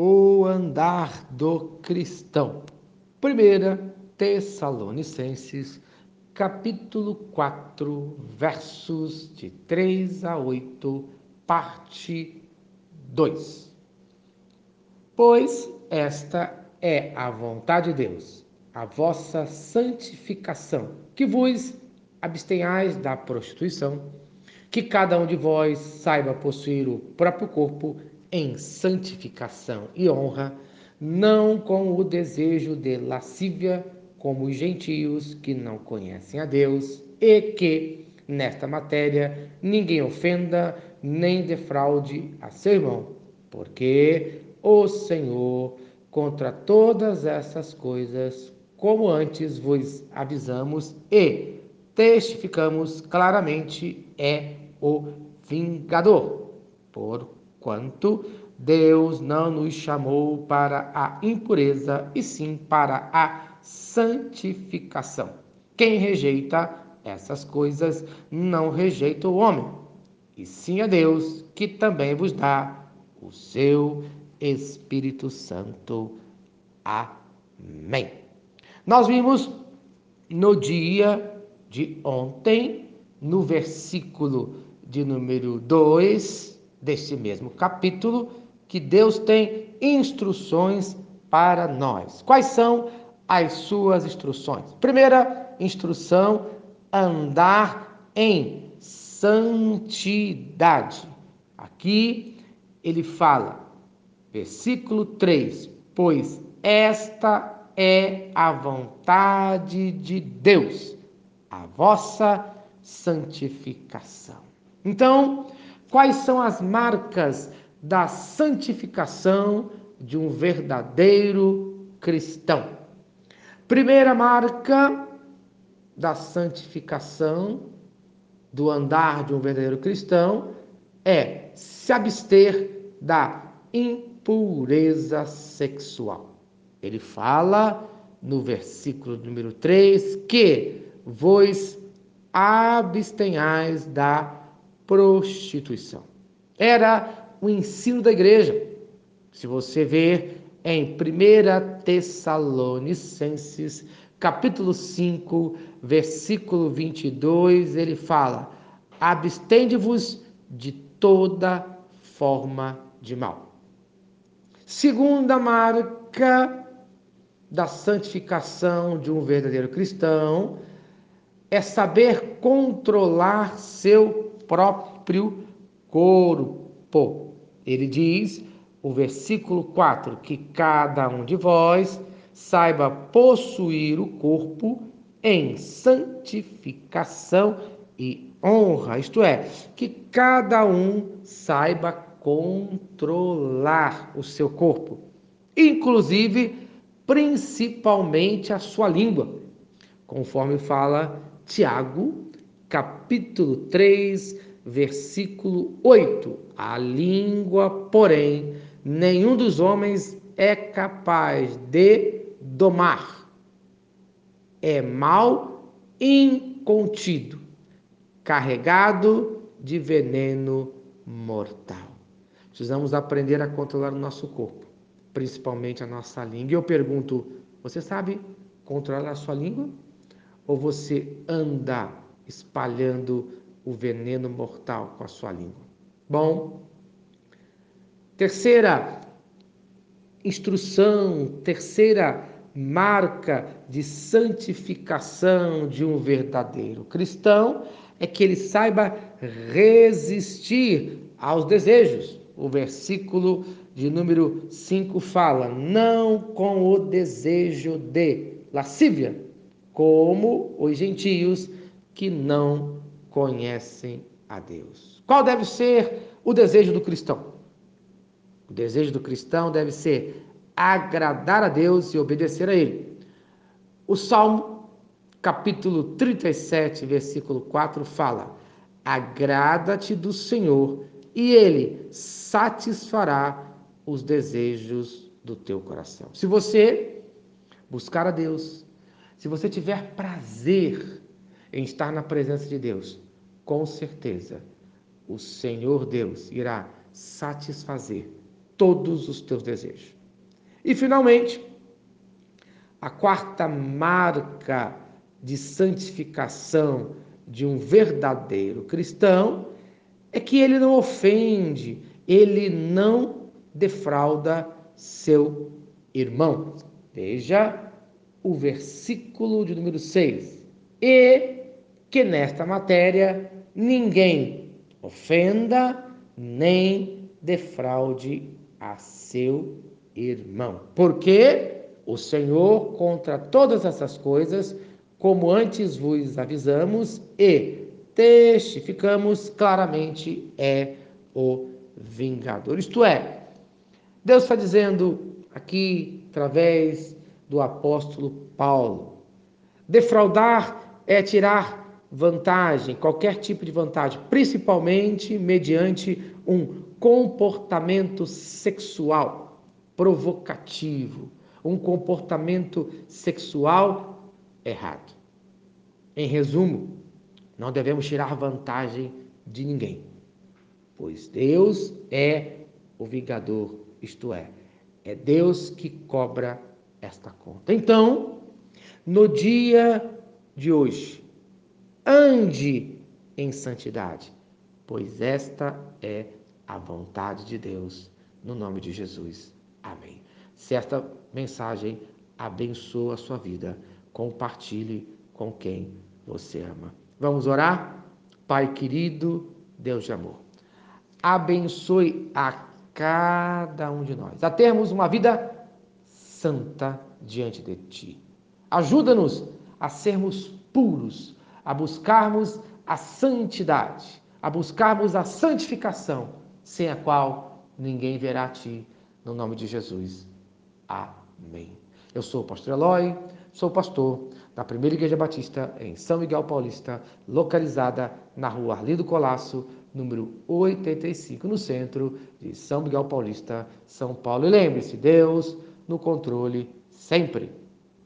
o andar do cristão. Primeira Tessalonicenses, capítulo 4, versos de 3 a 8, parte 2. Pois esta é a vontade de Deus, a vossa santificação, que vos abstenhais da prostituição, que cada um de vós saiba possuir o próprio corpo em santificação e honra, não com o desejo de lascívia, como os gentios que não conhecem a Deus, e que, nesta matéria, ninguém ofenda nem defraude a seu irmão, porque o Senhor, contra todas essas coisas, como antes vos avisamos e testificamos claramente, é o vingador. Por quanto Deus não nos chamou para a impureza, e sim para a santificação. Quem rejeita essas coisas não rejeita o homem, e sim a Deus, que também vos dá o seu Espírito Santo. Amém. Nós vimos no dia de ontem, no versículo de número 2, deste mesmo capítulo que Deus tem instruções para nós. Quais são as suas instruções? Primeira instrução: andar em santidade. Aqui ele fala, versículo 3: Pois esta é a vontade de Deus, a vossa santificação. Então, Quais são as marcas da santificação de um verdadeiro cristão? Primeira marca da santificação do andar de um verdadeiro cristão é se abster da impureza sexual. Ele fala no versículo número 3 que vos abstenhais da prostituição. Era o ensino da igreja. Se você ver em 1 Tessalonicenses, capítulo 5, versículo 22, ele fala: Abstende-vos de toda forma de mal. Segunda marca da santificação de um verdadeiro cristão é saber controlar seu próprio corpo. Ele diz, o versículo 4, que cada um de vós saiba possuir o corpo em santificação e honra, isto é, que cada um saiba controlar o seu corpo, inclusive, principalmente a sua língua, conforme fala Tiago capítulo 3, versículo 8. A língua, porém, nenhum dos homens é capaz de domar. É mal incontido, carregado de veneno mortal. Precisamos aprender a controlar o nosso corpo, principalmente a nossa língua. E eu pergunto: você sabe controlar a sua língua? Ou você anda espalhando o veneno mortal com a sua língua. Bom, terceira instrução, terceira marca de santificação de um verdadeiro cristão é que ele saiba resistir aos desejos. O versículo de número 5 fala: não com o desejo de lascívia, como os gentios que não conhecem a Deus. Qual deve ser o desejo do cristão? O desejo do cristão deve ser agradar a Deus e obedecer a Ele. O Salmo, capítulo 37, versículo 4, fala: Agrada-te do Senhor, e Ele satisfará os desejos do teu coração. Se você buscar a Deus, se você tiver prazer em estar na presença de Deus, com certeza o Senhor Deus irá satisfazer todos os teus desejos. E finalmente, a quarta marca de santificação de um verdadeiro cristão é que ele não ofende, ele não defrauda seu irmão. Veja o versículo de número 6. E que nesta matéria ninguém ofenda nem defraude a seu irmão. Porque o Senhor contra todas essas coisas, como antes vos avisamos e testificamos claramente, é o vingador. Isto é, Deus está dizendo aqui através do apóstolo Paulo, defraudar é tirar vantagem, qualquer tipo de vantagem, principalmente mediante um comportamento sexual provocativo, um comportamento sexual errado. Em resumo, não devemos tirar vantagem de ninguém, pois Deus é o vingador, isto é, é Deus que cobra esta conta. Então, no dia de hoje, ande em santidade, pois esta é a vontade de Deus, no nome de Jesus. Amém. Se esta mensagem abençoa a sua vida, compartilhe com quem você ama. Vamos orar? Pai querido, Deus de amor, abençoe a cada um de nós a termos uma vida santa diante de Ti. Ajuda-nos a sermos puros a buscarmos a santidade, a buscarmos a santificação, sem a qual ninguém verá a ti, no nome de Jesus. Amém. Eu sou o pastor Eloy, sou pastor da Primeira Igreja Batista em São Miguel Paulista, localizada na rua Arlindo Colasso, número 85, no centro de São Miguel Paulista, São Paulo. E lembre-se, Deus no controle sempre.